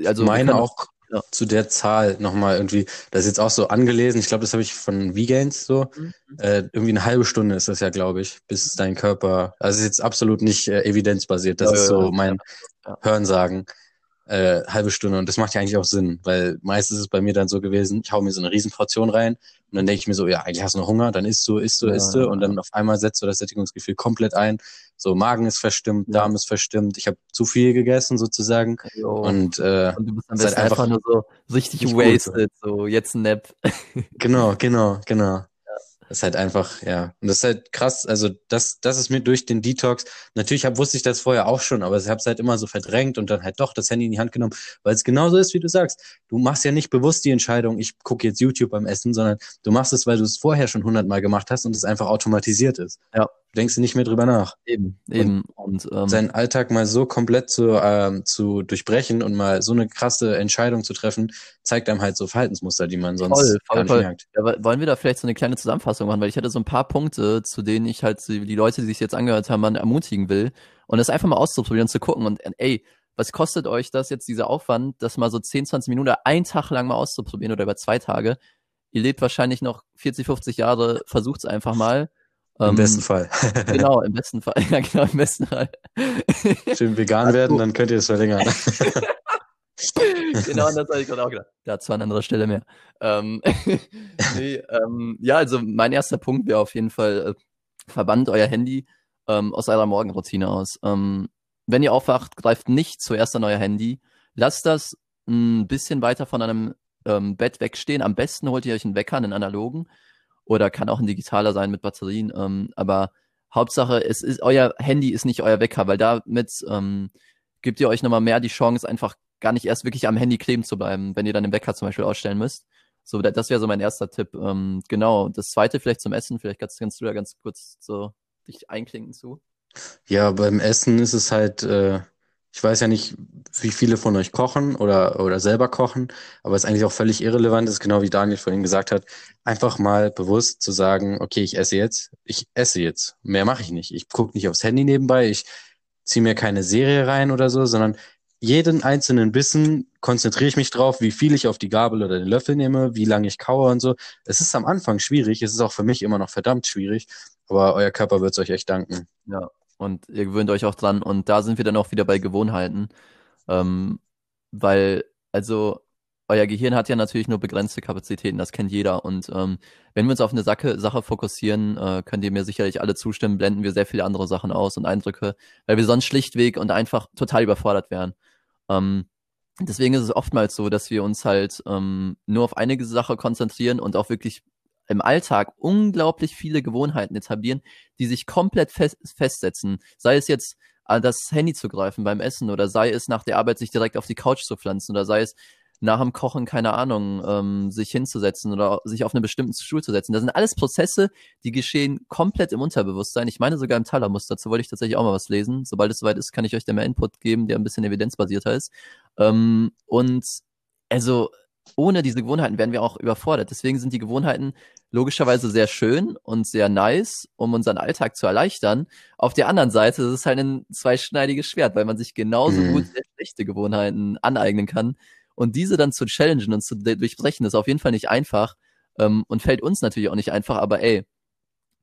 Also ich meine auch ja. zu der Zahl nochmal irgendwie, das ist jetzt auch so angelesen, ich glaube, das habe ich von Vegans so, mhm. äh, irgendwie eine halbe Stunde ist das ja, glaube ich, bis dein Körper, also ist jetzt absolut nicht äh, evidenzbasiert, das ja, ist so mein Hörensagen äh, halbe Stunde. Und das macht ja eigentlich auch Sinn, weil meistens ist es bei mir dann so gewesen, ich hau mir so eine Riesenportion rein und dann denke ich mir so, ja, eigentlich hast du noch Hunger, dann isst du, isst du, isst du und dann auf einmal setzt du das Sättigungsgefühl komplett ein. So, Magen ist verstimmt, Darm ist verstimmt, ich habe zu viel gegessen sozusagen jo. und, äh, und du bist dann halt einfach, einfach nur so richtig wasted, so jetzt ein Nap. genau, genau, genau. Das ist halt einfach, ja. Und das ist halt krass. Also, das, das ist mir durch den Detox. Natürlich hab, wusste ich das vorher auch schon, aber ich habe es halt immer so verdrängt und dann halt doch das Handy in die Hand genommen, weil es genauso ist, wie du sagst. Du machst ja nicht bewusst die Entscheidung, ich gucke jetzt YouTube beim Essen, sondern du machst es, weil du es vorher schon hundertmal gemacht hast und es einfach automatisiert ist. Ja denkst du nicht mehr drüber nach. Eben, eben. Und, und ähm, seinen Alltag mal so komplett zu, ähm, zu durchbrechen und mal so eine krasse Entscheidung zu treffen, zeigt einem halt so Verhaltensmuster, die man sonst voll, voll, gar nicht merkt. Ja, wollen wir da vielleicht so eine kleine Zusammenfassung machen, weil ich hatte so ein paar Punkte, zu denen ich halt die Leute, die sich jetzt angehört haben, man ermutigen will und das einfach mal auszuprobieren, zu gucken und ey, was kostet euch das jetzt, dieser Aufwand, das mal so 10, 20 Minuten oder einen Tag lang mal auszuprobieren oder über zwei Tage? Ihr lebt wahrscheinlich noch 40, 50 Jahre, versucht's einfach mal im ähm, besten Fall. genau, im besten Fall. Ja, genau, im besten Fall. Schön vegan werden, dann könnt ihr es verlängern. genau, das habe ich gerade auch gedacht. Dazu an anderer Stelle mehr. Ähm, nee, ähm, ja, also mein erster Punkt wäre auf jeden Fall, äh, verbannt euer Handy ähm, aus eurer Morgenroutine aus. Ähm, wenn ihr aufwacht, greift nicht zuerst an euer Handy. Lasst das ein bisschen weiter von einem ähm, Bett wegstehen. Am besten holt ihr euch einen Wecker, einen analogen oder kann auch ein digitaler sein mit Batterien. Ähm, aber Hauptsache, es ist euer Handy ist nicht euer Wecker, weil damit ähm, gibt ihr euch nochmal mehr die Chance, einfach gar nicht erst wirklich am Handy kleben zu bleiben, wenn ihr dann den Wecker zum Beispiel ausstellen müsst. So, das wäre so mein erster Tipp. Ähm, genau. Das zweite vielleicht zum Essen. Vielleicht kannst, kannst du da ganz kurz so dich einklinken zu. Ja, beim Essen ist es halt, äh, ich weiß ja nicht, wie viele von euch kochen oder, oder selber kochen, aber es ist eigentlich auch völlig irrelevant, ist genau wie Daniel vorhin gesagt hat, einfach mal bewusst zu sagen, okay, ich esse jetzt, ich esse jetzt, mehr mache ich nicht. Ich gucke nicht aufs Handy nebenbei, ich ziehe mir keine Serie rein oder so, sondern jeden einzelnen Bissen konzentriere ich mich drauf, wie viel ich auf die Gabel oder den Löffel nehme, wie lange ich kaue und so. Es ist am Anfang schwierig, es ist auch für mich immer noch verdammt schwierig, aber euer Körper wird es euch echt danken. Ja, und ihr gewöhnt euch auch dran. Und da sind wir dann auch wieder bei Gewohnheiten. Ähm, weil, also, euer Gehirn hat ja natürlich nur begrenzte Kapazitäten, das kennt jeder. Und ähm, wenn wir uns auf eine Sache, Sache fokussieren, äh, könnt ihr mir sicherlich alle zustimmen, blenden wir sehr viele andere Sachen aus und Eindrücke, weil wir sonst schlichtweg und einfach total überfordert wären. Ähm, deswegen ist es oftmals so, dass wir uns halt ähm, nur auf eine Sache konzentrieren und auch wirklich im Alltag unglaublich viele Gewohnheiten etablieren, die sich komplett fest, festsetzen. Sei es jetzt äh, das Handy zu greifen beim Essen oder sei es nach der Arbeit sich direkt auf die Couch zu pflanzen oder sei es nach dem Kochen, keine Ahnung, ähm, sich hinzusetzen oder sich auf einen bestimmten Stuhl zu setzen. Das sind alles Prozesse, die geschehen komplett im Unterbewusstsein. Ich meine sogar im Thalamus. Dazu wollte ich tatsächlich auch mal was lesen. Sobald es soweit ist, kann ich euch da mehr Input geben, der ein bisschen evidenzbasierter ist. Ähm, und also ohne diese Gewohnheiten wären wir auch überfordert. Deswegen sind die Gewohnheiten logischerweise sehr schön und sehr nice, um unseren Alltag zu erleichtern. Auf der anderen Seite ist es halt ein zweischneidiges Schwert, weil man sich genauso mhm. gut sehr schlechte Gewohnheiten aneignen kann. Und diese dann zu challengen und zu durchbrechen, ist auf jeden Fall nicht einfach. Ähm, und fällt uns natürlich auch nicht einfach, aber ey,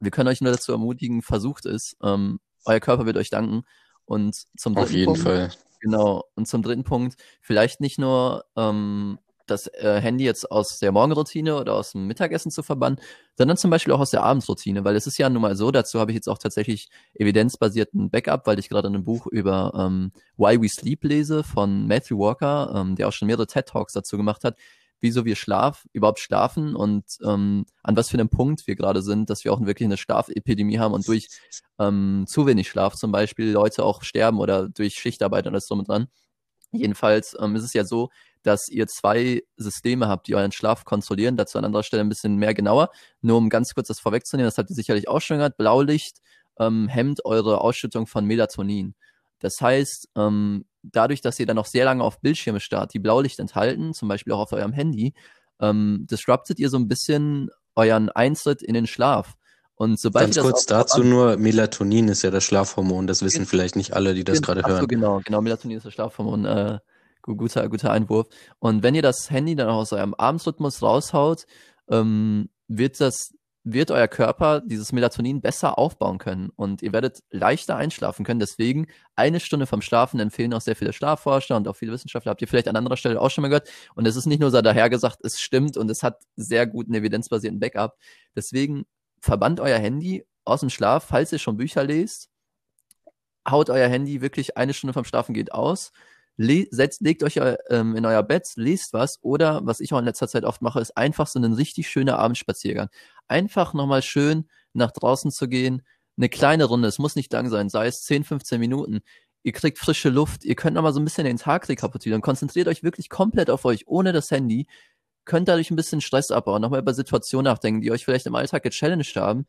wir können euch nur dazu ermutigen, versucht es. Ähm, euer Körper wird euch danken. Und zum dritten Auf jeden Punkt, Fall. Genau. Und zum dritten Punkt, vielleicht nicht nur ähm, das äh, Handy jetzt aus der Morgenroutine oder aus dem Mittagessen zu verbannen, sondern zum Beispiel auch aus der Abendsroutine, weil es ist ja nun mal so, dazu habe ich jetzt auch tatsächlich evidenzbasierten Backup, weil ich gerade ein Buch über ähm, Why We Sleep lese von Matthew Walker, ähm, der auch schon mehrere TED Talks dazu gemacht hat, wieso wir Schlaf überhaupt schlafen und ähm, an was für einem Punkt wir gerade sind, dass wir auch wirklich eine Schlafepidemie haben und durch ähm, zu wenig Schlaf zum Beispiel Leute auch sterben oder durch Schichtarbeit und alles drum und dran. Jedenfalls ähm, ist es ja so, dass ihr zwei Systeme habt, die euren Schlaf kontrollieren. Dazu an anderer Stelle ein bisschen mehr genauer. Nur um ganz kurz das vorwegzunehmen, das habt ihr sicherlich auch schon gehört. Blaulicht ähm, hemmt eure Ausschüttung von Melatonin. Das heißt, ähm, dadurch, dass ihr dann noch sehr lange auf Bildschirme starrt, die Blaulicht enthalten, zum Beispiel auch auf eurem Handy, ähm, disruptet ihr so ein bisschen euren Eintritt in den Schlaf. Und sobald Ganz kurz dazu nur, Melatonin ist ja das Schlafhormon, das wissen vielleicht nicht alle, die das gerade hören. Genau, genau, Melatonin ist das Schlafhormon, äh, guter, guter Einwurf. Und wenn ihr das Handy dann auch aus eurem Abendsrhythmus raushaut, ähm, wird das, wird euer Körper dieses Melatonin besser aufbauen können und ihr werdet leichter einschlafen können. Deswegen eine Stunde vom Schlafen empfehlen auch sehr viele Schlafforscher und auch viele Wissenschaftler. Habt ihr vielleicht an anderer Stelle auch schon mal gehört. Und es ist nicht nur so dahergesagt, es stimmt und es hat sehr guten evidenzbasierten Backup. Deswegen verbannt euer Handy aus dem Schlaf, falls ihr schon Bücher lest. Haut euer Handy wirklich eine Stunde vom Schlafen geht aus le setzt, legt euch ähm, in euer Bett, lest was oder was ich auch in letzter Zeit oft mache, ist einfach so einen richtig schönen Abendspaziergang. Einfach nochmal schön nach draußen zu gehen, eine kleine Runde, es muss nicht lang sein, sei es 10, 15 Minuten. Ihr kriegt frische Luft, ihr könnt nochmal so ein bisschen den Tag rekapitulieren, konzentriert euch wirklich komplett auf euch, ohne das Handy, könnt dadurch ein bisschen Stress abbauen, nochmal über Situationen nachdenken, die euch vielleicht im Alltag gechallenged haben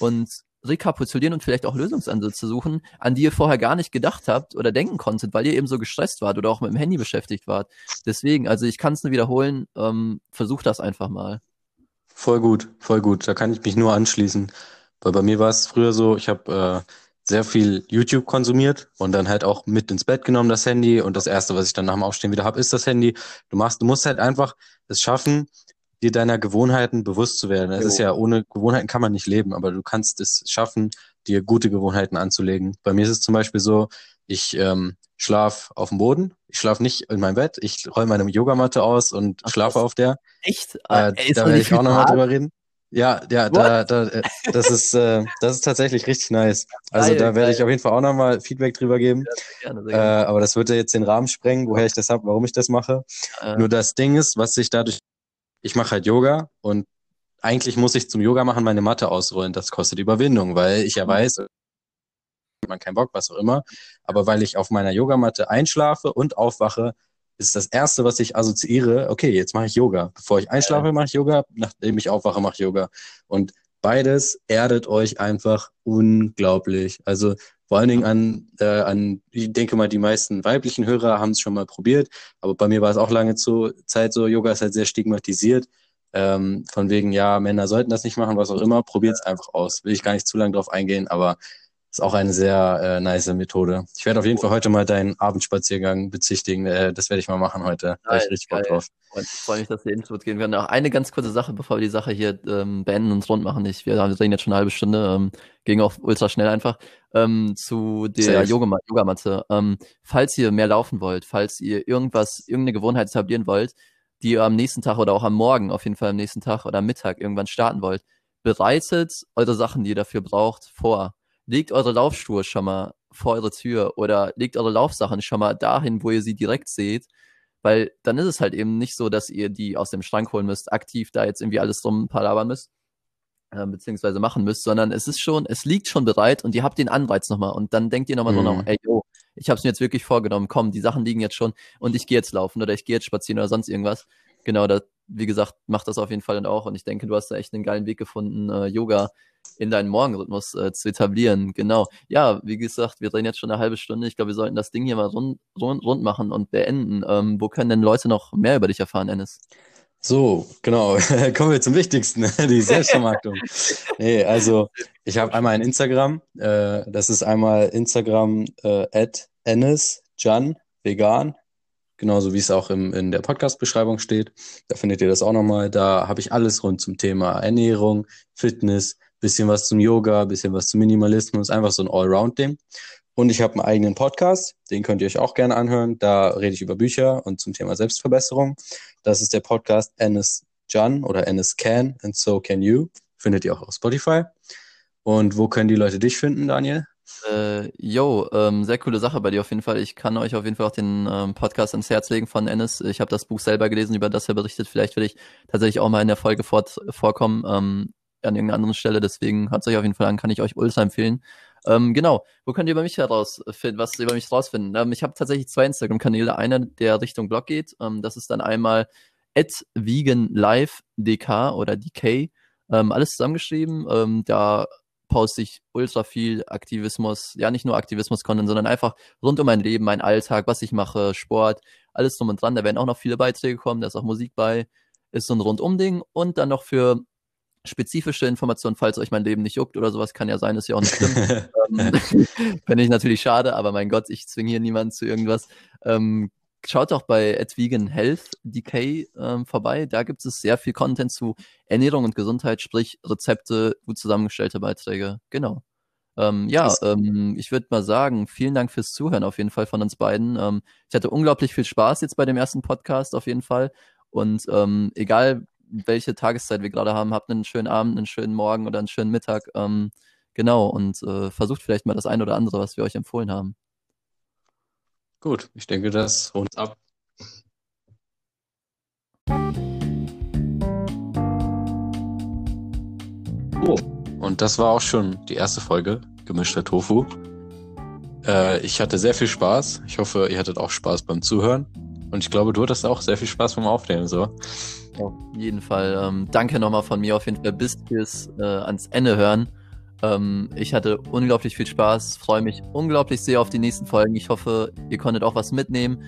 und rekapitulieren und vielleicht auch Lösungsansätze suchen, an die ihr vorher gar nicht gedacht habt oder denken konntet, weil ihr eben so gestresst wart oder auch mit dem Handy beschäftigt wart. Deswegen, also ich kann es nur wiederholen, ähm, versucht das einfach mal. Voll gut, voll gut. Da kann ich mich nur anschließen. Weil bei mir war es früher so, ich habe äh, sehr viel YouTube konsumiert und dann halt auch mit ins Bett genommen das Handy und das erste, was ich dann nach dem Aufstehen wieder habe, ist das Handy. Du machst, du musst halt einfach es schaffen, dir deiner Gewohnheiten bewusst zu werden. Es ist ja, ohne Gewohnheiten kann man nicht leben, aber du kannst es schaffen, dir gute Gewohnheiten anzulegen. Bei mir ist es zum Beispiel so, ich ähm, schlaf auf dem Boden, ich schlaf nicht in meinem Bett, ich roll meine Yogamatte aus und Ach, schlafe auf der. Echt? Äh, Ey, da werde ich auch nochmal drüber reden. Ja, ja, da, da, äh, das ist, äh, das ist tatsächlich richtig nice. Also geil, da werde ich auf jeden Fall auch nochmal Feedback drüber geben. Ja, gerne, äh, aber das würde jetzt den Rahmen sprengen, woher ich das habe, warum ich das mache. Äh. Nur das Ding ist, was sich dadurch ich mache halt Yoga und eigentlich muss ich zum Yoga machen meine Matte ausrollen. Das kostet Überwindung, weil ich ja mhm. weiß, man keinen Bock, was auch immer. Aber weil ich auf meiner Yogamatte einschlafe und aufwache, ist das erste, was ich assoziiere, okay, jetzt mache ich Yoga. Bevor ich einschlafe, mache ich Yoga, nachdem ich aufwache, mache ich Yoga. Und beides erdet euch einfach unglaublich. Also vor allen Dingen an, äh, an, ich denke mal, die meisten weiblichen Hörer haben es schon mal probiert, aber bei mir war es auch lange zu, Zeit so, Yoga ist halt sehr stigmatisiert. Ähm, von wegen, ja, Männer sollten das nicht machen, was auch immer, probiert es einfach aus. Will ich gar nicht zu lange drauf eingehen, aber ist auch eine sehr äh, nice Methode. Ich werde auf jeden Fall heute mal deinen Abendspaziergang bezichtigen. Äh, das werde ich mal machen heute. Da habe ich richtig Bock drauf. Und ich freue mich, dass wir Intro gehen werden. Auch eine ganz kurze Sache, bevor wir die Sache hier ähm, beenden und rund machen. Ich, wir reden jetzt schon eine halbe Stunde, ähm, ging auch ultra schnell einfach. Ähm, zu der Yogamatte. Yogamatte. Ähm, falls ihr mehr laufen wollt, falls ihr irgendwas, irgendeine Gewohnheit etablieren wollt, die ihr am nächsten Tag oder auch am Morgen, auf jeden Fall am nächsten Tag oder am Mittag irgendwann starten wollt, bereitet eure Sachen, die ihr dafür braucht, vor legt eure Laufschuhe schon mal vor eure Tür oder legt eure Laufsachen schon mal dahin, wo ihr sie direkt seht, weil dann ist es halt eben nicht so, dass ihr die aus dem Schrank holen müsst, aktiv da jetzt irgendwie alles drum palabern müsst, äh, beziehungsweise machen müsst, sondern es ist schon, es liegt schon bereit und ihr habt den Anreiz nochmal und dann denkt ihr nochmal mhm. so nach, ey, yo, ich hab's mir jetzt wirklich vorgenommen, komm, die Sachen liegen jetzt schon und ich gehe jetzt laufen oder ich gehe jetzt spazieren oder sonst irgendwas. Genau, da, wie gesagt, macht das auf jeden Fall dann auch und ich denke, du hast da echt einen geilen Weg gefunden, äh, Yoga in deinen Morgenrhythmus äh, zu etablieren. Genau. Ja, wie gesagt, wir drehen jetzt schon eine halbe Stunde. Ich glaube, wir sollten das Ding hier mal rund, rund, rund machen und beenden. Ähm, wo können denn Leute noch mehr über dich erfahren, Ennis? So, genau. Kommen wir zum Wichtigsten, die Selbstvermarktung. nee, also ich habe einmal ein Instagram. Äh, das ist einmal Instagram äh, at Ennis Jan vegan. Genauso wie es auch im, in der Podcast-Beschreibung steht. Da findet ihr das auch nochmal. Da habe ich alles rund zum Thema Ernährung, Fitness, bisschen was zum Yoga, bisschen was zum Minimalismus, einfach so ein Allround-Ding. Und ich habe einen eigenen Podcast, den könnt ihr euch auch gerne anhören. Da rede ich über Bücher und zum Thema Selbstverbesserung. Das ist der Podcast Ennis Jan oder Ennis Can and So Can You. Findet ihr auch auf Spotify. Und wo können die Leute dich finden, Daniel? Äh, yo, ähm, sehr coole Sache bei dir auf jeden Fall. Ich kann euch auf jeden Fall auch den ähm, Podcast ans Herz legen von Ennis. Ich habe das Buch selber gelesen, über das er berichtet. Vielleicht will ich tatsächlich auch mal in der Folge fort, vorkommen ähm, an irgendeiner anderen Stelle. Deswegen hat es euch auf jeden Fall an, kann ich euch ultra empfehlen. Ähm, genau, wo könnt ihr über mich herausfinden, was über mich rausfinden? Ähm, ich habe tatsächlich zwei Instagram-Kanäle. Einer, der Richtung Blog geht. Ähm, das ist dann einmal veganlivedk oder dk. Ähm, alles zusammengeschrieben. Ähm, da poste ich ultra viel Aktivismus, ja nicht nur Aktivismus-Content, sondern einfach rund um mein Leben, mein Alltag, was ich mache, Sport, alles drum und dran. Da werden auch noch viele Beiträge kommen, da ist auch Musik bei, ist so ein Rundum-Ding und dann noch für spezifische Informationen, falls euch mein Leben nicht juckt oder sowas, kann ja sein, ist ja auch nicht schlimm. ähm, Fände ich natürlich schade, aber mein Gott, ich zwinge hier niemanden zu irgendwas. Ähm, schaut doch bei at Vegan Health Decay ähm, vorbei. Da gibt es sehr viel Content zu Ernährung und Gesundheit, sprich Rezepte, gut zusammengestellte Beiträge. Genau. Ähm, ja, ähm, ich würde mal sagen, vielen Dank fürs Zuhören auf jeden Fall von uns beiden. Ähm, ich hatte unglaublich viel Spaß jetzt bei dem ersten Podcast auf jeden Fall. Und ähm, egal welche Tageszeit wir gerade haben, habt einen schönen Abend, einen schönen Morgen oder einen schönen Mittag. Ähm, genau, und äh, versucht vielleicht mal das ein oder andere, was wir euch empfohlen haben. Gut, ich denke, das rundet ab. Oh, und das war auch schon die erste Folge Gemischter Tofu. Äh, ich hatte sehr viel Spaß. Ich hoffe, ihr hattet auch Spaß beim Zuhören. Und ich glaube, du hattest auch sehr viel Spaß beim Aufnehmen, so. Auf jeden Fall. Ähm, danke nochmal von mir auf jeden Fall bis fürs äh, ans Ende hören. Ähm, ich hatte unglaublich viel Spaß, freue mich unglaublich sehr auf die nächsten Folgen. Ich hoffe, ihr konntet auch was mitnehmen.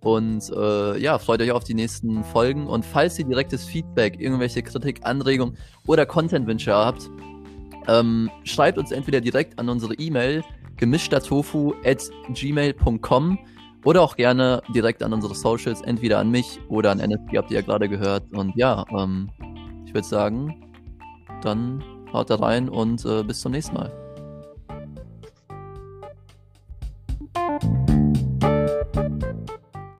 Und äh, ja, freut euch auf die nächsten Folgen. Und falls ihr direktes Feedback, irgendwelche Kritik, Anregungen oder Contentwünsche habt, ähm, schreibt uns entweder direkt an unsere E-Mail gemischtertofu at gmail.com oder auch gerne direkt an unsere Socials, entweder an mich oder an NFP, habt ihr ja gerade gehört. Und ja, ähm, ich würde sagen, dann haut da rein und äh, bis zum nächsten Mal.